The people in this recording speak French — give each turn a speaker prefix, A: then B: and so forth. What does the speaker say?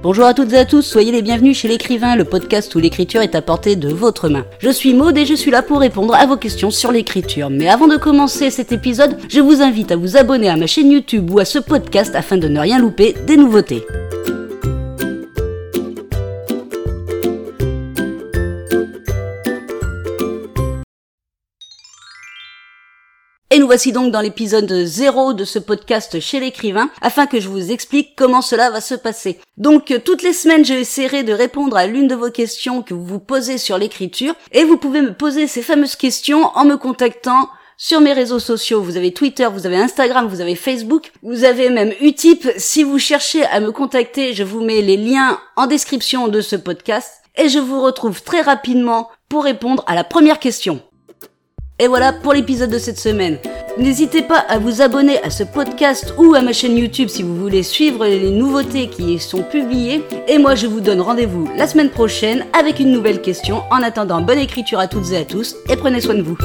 A: Bonjour à toutes et à tous, soyez les bienvenus chez l'écrivain, le podcast où l'écriture est à portée de votre main. Je suis Maud et je suis là pour répondre à vos questions sur l'écriture. Mais avant de commencer cet épisode, je vous invite à vous abonner à ma chaîne YouTube ou à ce podcast afin de ne rien louper des nouveautés. Et nous voici donc dans l'épisode 0 de ce podcast chez l'écrivain, afin que je vous explique comment cela va se passer. Donc toutes les semaines, j'essaierai de répondre à l'une de vos questions que vous vous posez sur l'écriture, et vous pouvez me poser ces fameuses questions en me contactant sur mes réseaux sociaux. Vous avez Twitter, vous avez Instagram, vous avez Facebook, vous avez même Utip. Si vous cherchez à me contacter, je vous mets les liens en description de ce podcast, et je vous retrouve très rapidement pour répondre à la première question. Et voilà pour l'épisode de cette semaine. N'hésitez pas à vous abonner à ce podcast ou à ma chaîne YouTube si vous voulez suivre les nouveautés qui y sont publiées. Et moi je vous donne rendez-vous la semaine prochaine avec une nouvelle question. En attendant, bonne écriture à toutes et à tous et prenez soin de vous.